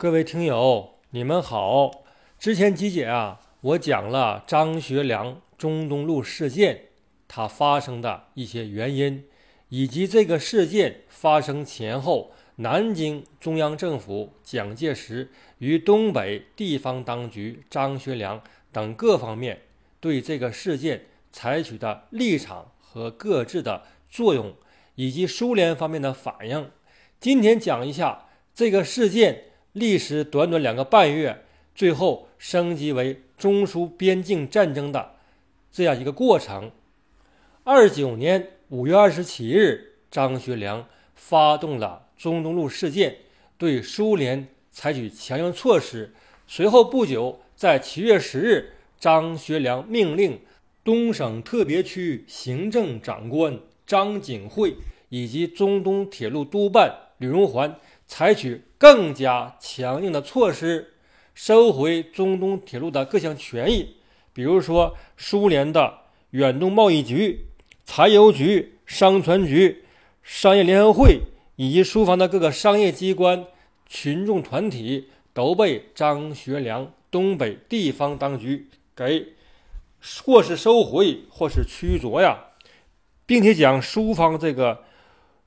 各位听友，你们好。之前集结啊，我讲了张学良中东路事件，它发生的一些原因，以及这个事件发生前后，南京中央政府蒋介石与东北地方当局张学良等各方面对这个事件采取的立场和各自的作用，以及苏联方面的反应。今天讲一下这个事件。历时短短两个半月，最后升级为中苏边境战争的这样一个过程。二九年五月二十七日，张学良发动了中东路事件，对苏联采取强硬措施。随后不久，在七月十日，张学良命令东省特别区行政长官张景惠以及中东铁路督办吕荣桓。采取更加强硬的措施，收回中东铁路的各项权益，比如说苏联的远东贸易局、柴油局、商船局、商业联合会以及苏方的各个商业机关、群众团体都被张学良东北地方当局给或是收回，或是驱逐呀，并且将苏方这个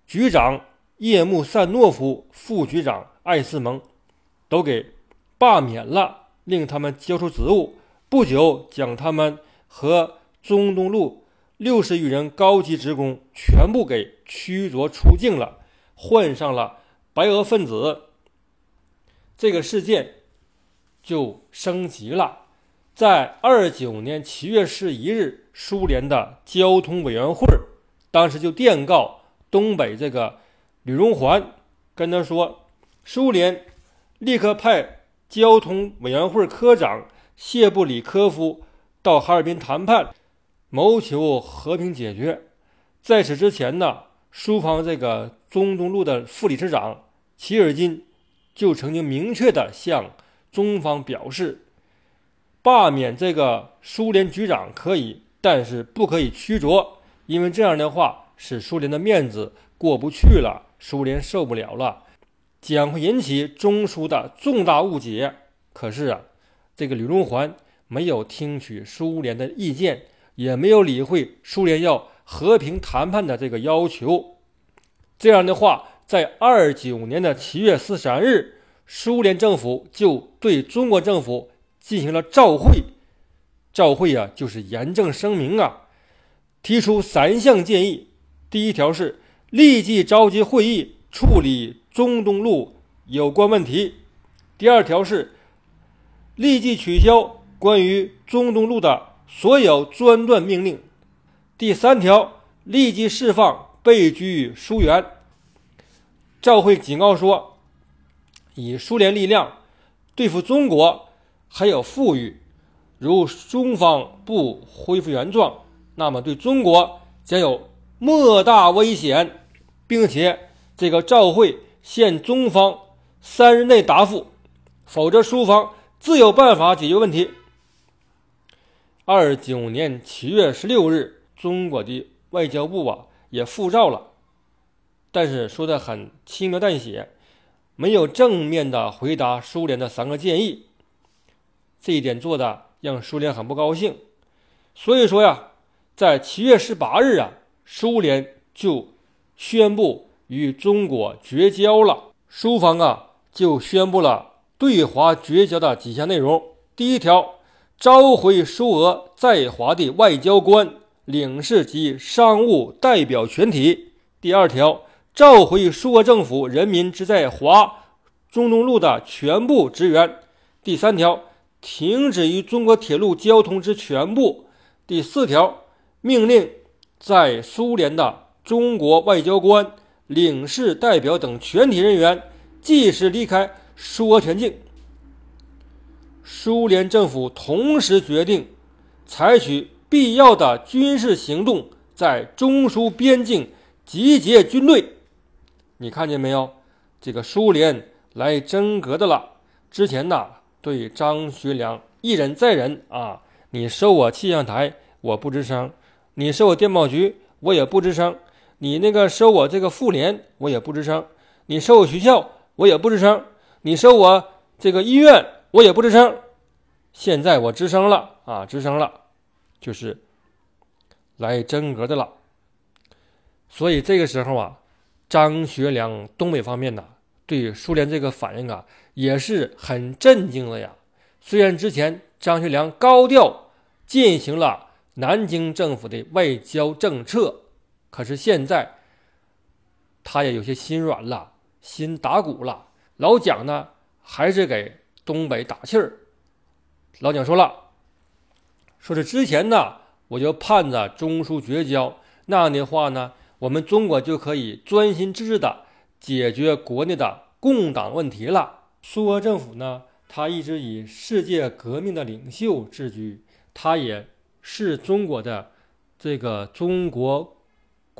局长。叶穆萨诺夫副局长艾斯蒙都给罢免了，令他们交出职务。不久，将他们和中东路六十余人高级职工全部给驱逐出境了，换上了白俄分子。这个事件就升级了。在二九年七月十一日，苏联的交通委员会当时就电告东北这个。吕荣桓跟他说：“苏联立刻派交通委员会科长谢布里科夫到哈尔滨谈判，谋求和平解决。在此之前呢，苏方这个中东路的副理事长齐尔金就曾经明确的向中方表示，罢免这个苏联局长可以，但是不可以驱逐，因为这样的话使苏联的面子过不去了。”苏联受不了了，将会引起中苏的重大误解。可是啊，这个吕荣桓没有听取苏联的意见，也没有理会苏联要和平谈判的这个要求。这样的话，在二九年的七月十三日，苏联政府就对中国政府进行了照会。照会啊，就是严正声明啊，提出三项建议。第一条是。立即召集会议处理中东路有关问题。第二条是立即取消关于中东路的所有专断命令。第三条，立即释放被拘苏援。赵会警告说，以苏联力量对付中国还有富裕，如中方不恢复原状，那么对中国将有莫大危险。并且，这个照会限中方三日内答复，否则苏方自有办法解决问题。二九年七月十六日，中国的外交部啊也复照了，但是说的很轻描淡写，没有正面的回答苏联的三个建议。这一点做的让苏联很不高兴。所以说呀，在七月十八日啊，苏联就。宣布与中国绝交了，苏方啊就宣布了对华绝交的几项内容。第一条，召回苏俄在华的外交官、领事及商务代表全体；第二条，召回苏俄政府人民之在华中东路的全部职员；第三条，停止与中国铁路交通之全部；第四条，命令在苏联的。中国外交官、领事代表等全体人员即时离开苏俄全境。苏联政府同时决定采取必要的军事行动，在中苏边境集结军队。你看见没有？这个苏联来真格的了。之前呢，对张学良一忍再忍啊，你收我气象台，我不吱声；你收我电报局，我也不吱声。你那个收我这个妇联，我也不吱声；你收我学校，我也不吱声；你收我这个医院我也不吱声，现在我吱声了啊，吱声了，就是来真格的了。所以这个时候啊，张学良东北方面呢，对苏联这个反应啊，也是很震惊的呀。虽然之前张学良高调进行了南京政府的外交政策，可是现在他也有些心软了，心打鼓了。老蒋呢，还是给东北打气儿。老蒋说了，说是之前呢，我就盼着中苏绝交，那样的话呢。我们中国就可以专心致志的解决国内的共党问题了。苏俄政府呢，他一直以世界革命的领袖自居，他也是中国的这个中国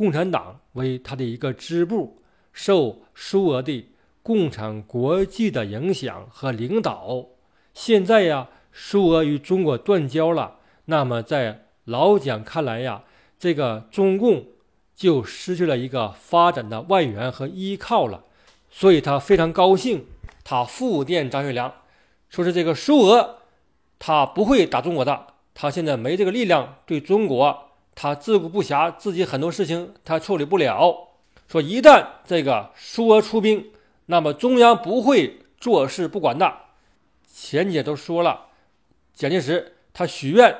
共产党为他的一个支部，受苏俄的共产国际的影响和领导。现在呀，苏俄与中国断交了，那么在老蒋看来呀，这个中共。就失去了一个发展的外援和依靠了，所以他非常高兴。他复电张学良，说是这个苏俄，他不会打中国的，他现在没这个力量对中国，他自顾不暇，自己很多事情他处理不了。说一旦这个苏俄出兵，那么中央不会坐视不管的。前姐都说了，蒋介石他许愿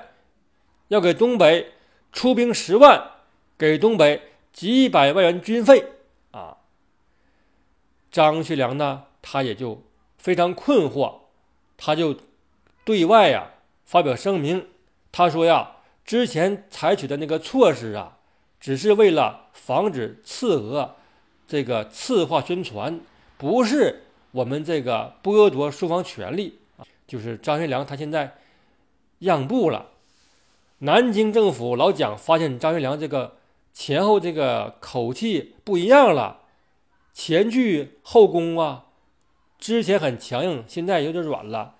要给东北出兵十万，给东北。几百万元军费啊！张学良呢，他也就非常困惑，他就对外呀发表声明，他说呀，之前采取的那个措施啊，只是为了防止刺俄这个刺化宣传，不是我们这个剥夺苏方权利啊。就是张学良他现在让步了，南京政府老蒋发现张学良这个。前后这个口气不一样了，前倨后恭啊，之前很强硬，现在有点软了。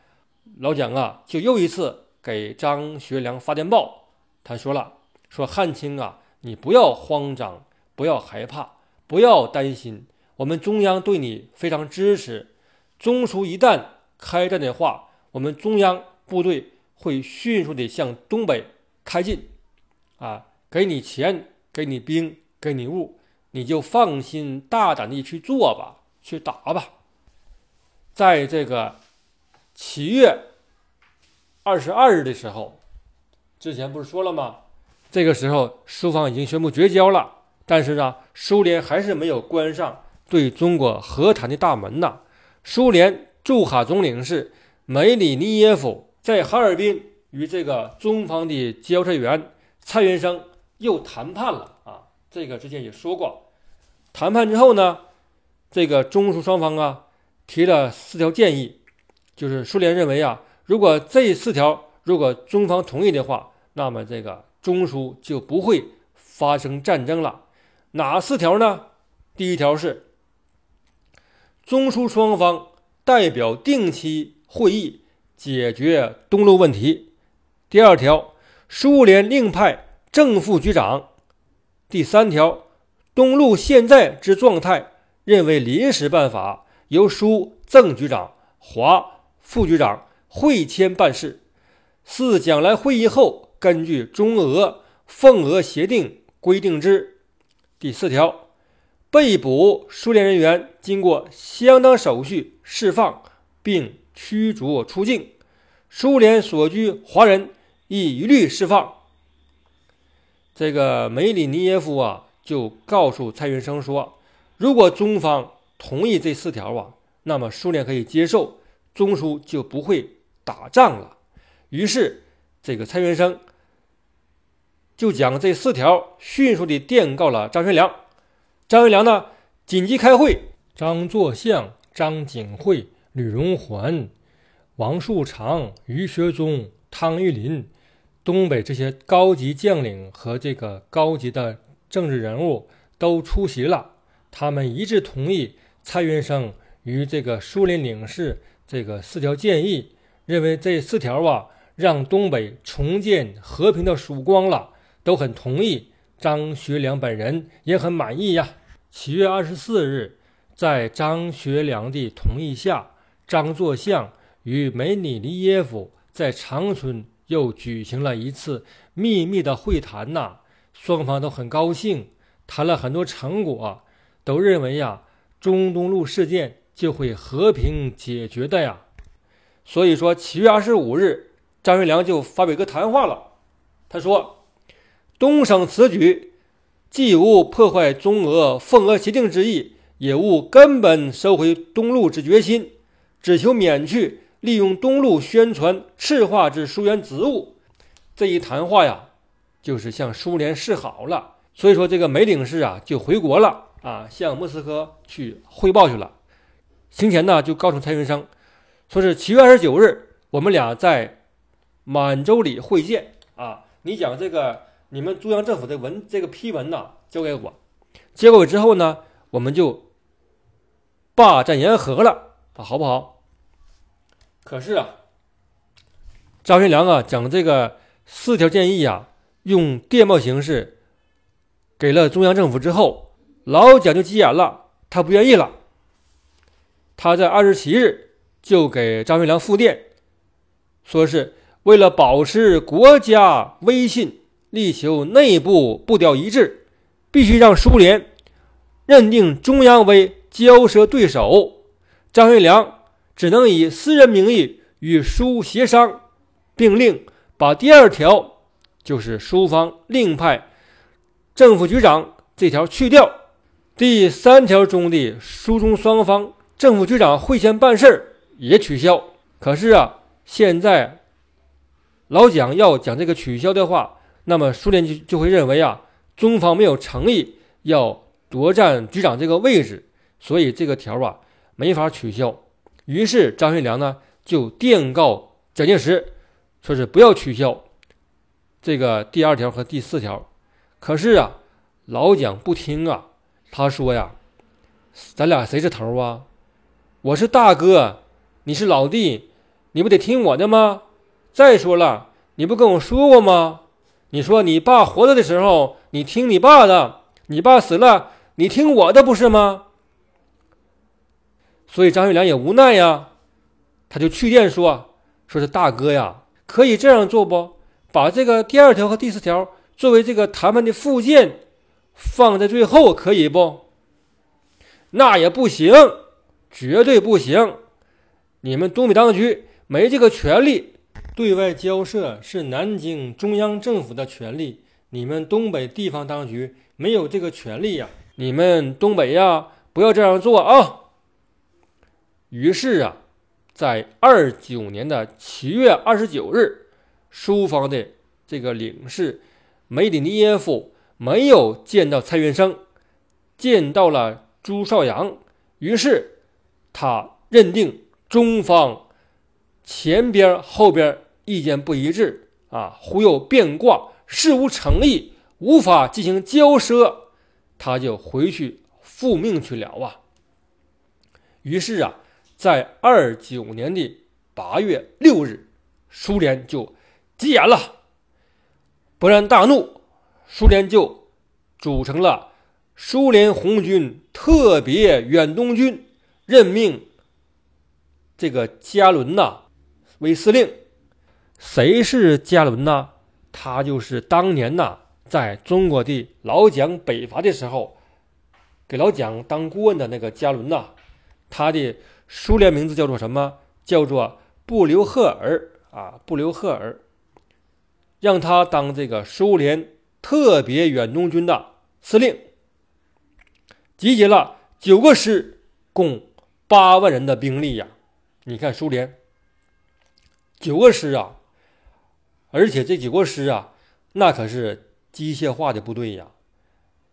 老蒋啊，就又一次给张学良发电报，他说了：“说汉卿啊，你不要慌张，不要害怕，不要担心，我们中央对你非常支持。中苏一旦开战的话，我们中央部队会迅速的向东北开进，啊，给你钱。”给你兵，给你物，你就放心大胆的去做吧，去打吧。在这个七月二十二日的时候，之前不是说了吗？这个时候苏方已经宣布绝交了，但是呢，苏联还是没有关上对中国和谈的大门呐。苏联驻哈总领事梅里尼耶夫在哈尔滨与这个中方的交涉员蔡元生。又谈判了啊！这个之前也说过，谈判之后呢，这个中苏双方啊提了四条建议，就是苏联认为啊，如果这四条如果中方同意的话，那么这个中苏就不会发生战争了。哪四条呢？第一条是中苏双方代表定期会议解决东路问题。第二条，苏联另派。正副局长，第三条，东路现在之状态，认为临时办法，由苏正局长、华副局长会签办事。四将来会议后，根据中俄奉俄协定规定之。第四条，被捕苏联人员经过相当手续释放，并驱逐出境。苏联所居华人亦一律释放。这个梅里尼耶夫啊，就告诉蔡元生说：“如果中方同意这四条啊，那么苏联可以接受，中苏就不会打仗了。”于是，这个蔡元生就将这四条迅速地电告了张学良。张学良呢，紧急开会，张作相、张景惠、吕荣桓、王树常、于学忠、汤玉麟。东北这些高级将领和这个高级的政治人物都出席了，他们一致同意蔡元生与这个苏联领事这个四条建议，认为这四条啊让东北重建和平的曙光了，都很同意。张学良本人也很满意呀。七月二十四日，在张学良的同意下，张作相、与梅里尼耶夫在长春又举行了一次秘密的会谈呐，双方都很高兴，谈了很多成果，都认为呀，中东路事件就会和平解决的呀。所以说，七月二十五日，张学良就发表一个谈话了，他说：“东省此举，既无破坏中俄奉俄协定之意。”也无根本收回东路之决心，只求免去利用东路宣传赤化之疏远职务。这一谈话呀，就是向苏联示好了。所以说，这个梅领事啊就回国了啊，向莫斯科去汇报去了。行前呢，就告诉蔡云生，说是七月二十九日，我们俩在满洲里会见啊。你讲这个，你们中央政府的文这个批文呐，交给我，交给我之后呢，我们就。霸占沿河了，好不好？可是啊，张学良啊讲这个四条建议啊，用电报形式给了中央政府之后，老蒋就急眼了，他不愿意了。他在二十七日就给张学良复电，说是为了保持国家威信，力求内部步调一致，必须让苏联认定中央为。交涉对手张学良只能以私人名义与苏协商，并令把第二条，就是苏方另派政府局长这条去掉。第三条中的苏中双方政府局长会前办事儿也取消。可是啊，现在老蒋要讲这个取消的话，那么苏联就就会认为啊，中方没有诚意要夺占局长这个位置。所以这个条啊没法取消，于是张学良呢就电告蒋介石，说是不要取消这个第二条和第四条。可是啊，老蒋不听啊，他说呀：“咱俩谁是头啊？我是大哥，你是老弟，你不得听我的吗？再说了，你不跟我说过吗？你说你爸活着的时候你听你爸的，你爸死了你听我的，不是吗？”所以张学良也无奈呀，他就去电说：“说是大哥呀，可以这样做不？把这个第二条和第四条作为这个谈判的附件，放在最后，可以不？那也不行，绝对不行！你们东北当局没这个权利，对外交涉是南京中央政府的权利，你们东北地方当局没有这个权利呀！你们东北呀，不要这样做啊！”于是啊，在二九年的七月二十九日，苏方的这个领事梅里尼耶夫没有见到蔡元生，见到了朱绍阳。于是他认定中方前边后边意见不一致啊，忽悠变卦，事无诚意，无法进行交涉，他就回去复命去了啊。于是啊。在二九年的八月六日，苏联就急眼了，勃然大怒，苏联就组成了苏联红军特别远东军，任命这个加伦呐为司令。谁是加伦呢？他就是当年呐在中国的老蒋北伐的时候，给老蒋当顾问的那个加伦呐，他的。苏联名字叫做什么？叫做布留赫尔啊，布留赫尔，让他当这个苏联特别远东军的司令，集结了九个师，共八万人的兵力呀。你看苏联九个师啊，而且这几国师啊，那可是机械化的部队呀，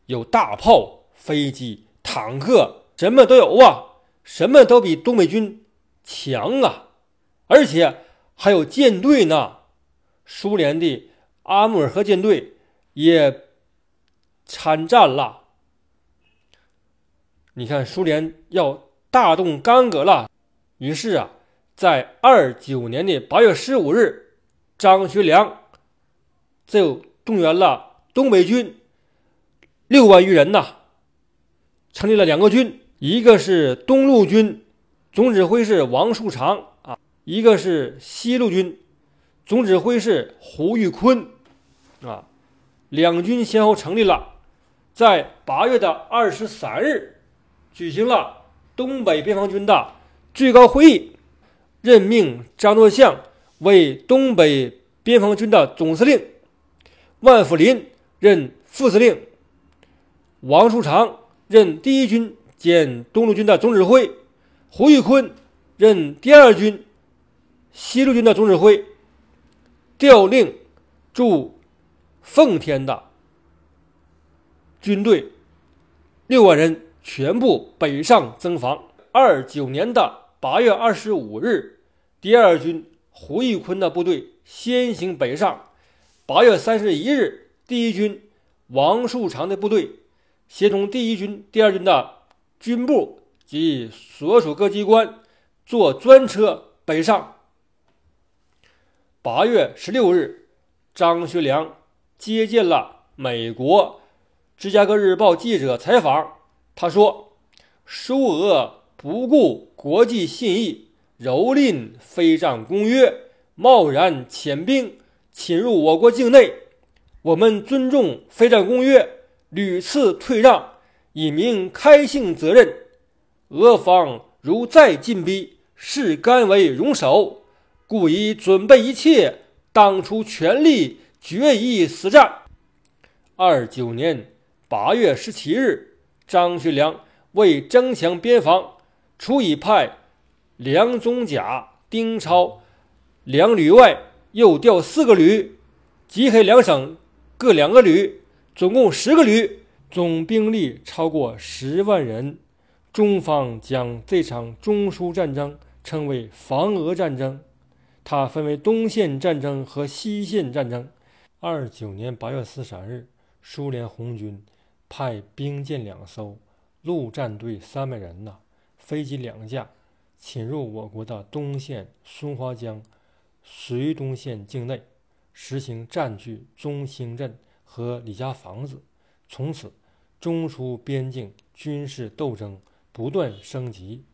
有大炮、飞机、坦克，什么都有啊。什么都比东北军强啊，而且还有舰队呢。苏联的阿穆尔河舰队也参战了。你看，苏联要大动干戈了。于是啊，在二九年的八月十五日，张学良就动员了东北军六万余人呐，成立了两个军。一个是东路军，总指挥是王树常啊，一个是西路军，总指挥是胡玉坤，啊，两军先后成立了，在八月的二十三日举行了东北边防军的最高会议，任命张作相为东北边防军的总司令，万福林任副司令，王树常任第一军兼东路军的总指挥，胡玉坤任第二军西路军的总指挥，调令驻奉天的军队六万人全部北上增防。二九年的八月二十五日，第二军胡玉坤的部队先行北上。八月三十一日，第一军王树常的部队协同第一军、第二军的军部及所属各机关，坐专车北上。八月十六日，张学良接见了美国《芝加哥日报》记者采访，他说：“苏俄不顾国际信义，蹂躏非战公约，贸然遣兵侵入我国境内。我们尊重非战公约，屡次退让，以明开性责任。俄方如再进逼，誓甘为容首。”故已准备一切，当出全力，决一死战。二九年八月十七日，张学良为增强边防，除以派梁中甲、丁超两旅外，又调四个旅，吉黑两省各两个旅，总共十个旅，总兵力超过十万人。中方将这场中苏战争称为防俄战争。它分为东线战争和西线战争。二九年八月十三日，苏联红军派兵舰两艘、陆战队三百人呐，飞机两架，侵入我国的东线松花江、绥东线境内，实行占据中兴镇和李家房子。从此，中苏边境军事斗争不断升级，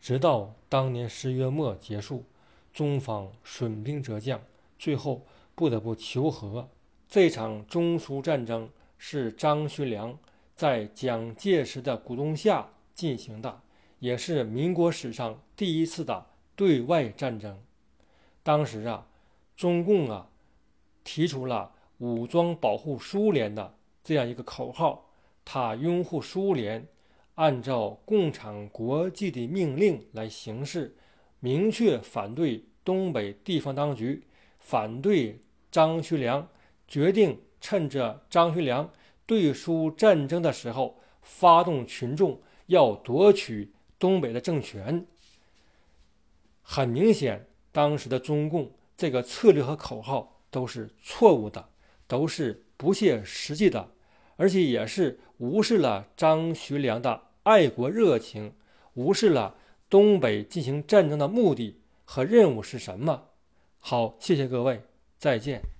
直到当年十月末结束。中方损兵折将，最后不得不求和。这场中苏战争是张学良在蒋介石的鼓动下进行的，也是民国史上第一次的对外战争。当时啊，中共啊提出了“武装保护苏联”的这样一个口号，他拥护苏联，按照共产国际的命令来行事。明确反对东北地方当局，反对张学良，决定趁着张学良对苏战争的时候，发动群众要夺取东北的政权。很明显，当时的中共这个策略和口号都是错误的，都是不切实际的，而且也是无视了张学良的爱国热情，无视了。东北进行战争的目的和任务是什么？好，谢谢各位，再见。